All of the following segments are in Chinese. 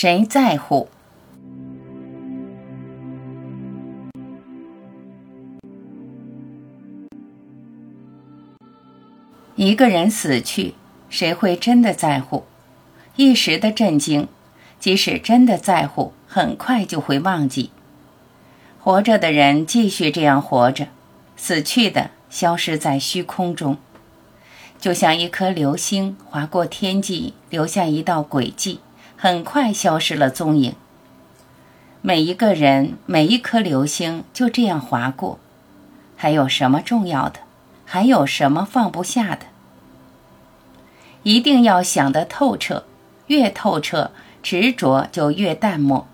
谁在乎？一个人死去，谁会真的在乎？一时的震惊，即使真的在乎，很快就会忘记。活着的人继续这样活着，死去的消失在虚空中，就像一颗流星划过天际，留下一道轨迹，很快消失了踪影。每一个人，每一颗流星就这样划过，还有什么重要的？还有什么放不下的？一定要想得透彻，越透彻，执着就越淡漠；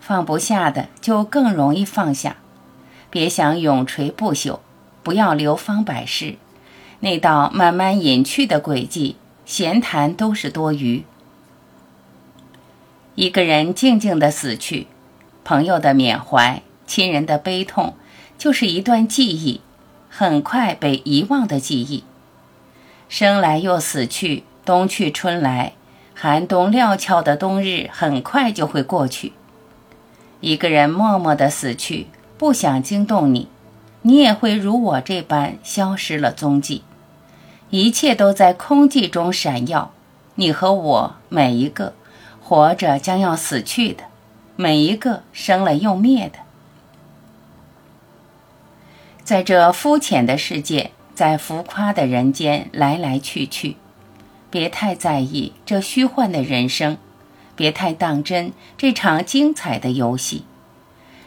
放不下的就更容易放下。别想永垂不朽，不要流芳百世。那道慢慢隐去的轨迹，闲谈都是多余。一个人静静的死去，朋友的缅怀，亲人的悲痛，就是一段记忆。很快被遗忘的记忆，生来又死去，冬去春来，寒冬料峭的冬日很快就会过去。一个人默默的死去，不想惊动你，你也会如我这般消失了踪迹。一切都在空寂中闪耀，你和我每一个活着将要死去的，每一个生了又灭的。在这肤浅的世界，在浮夸的人间来来去去，别太在意这虚幻的人生，别太当真这场精彩的游戏。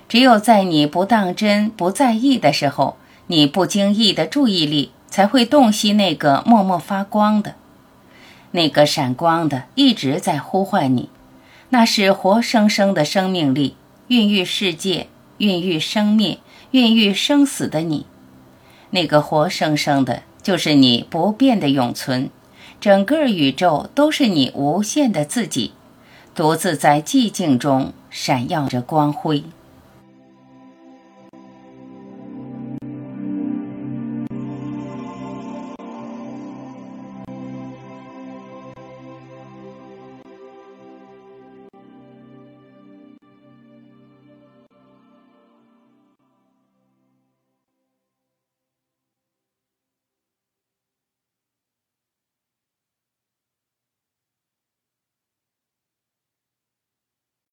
只有在你不当真、不在意的时候，你不经意的注意力才会洞悉那个默默发光的，那个闪光的一直在呼唤你，那是活生生的生命力，孕育世界，孕育生命。孕育生死的你，那个活生生的，就是你不变的永存。整个宇宙都是你无限的自己，独自在寂静中闪耀着光辉。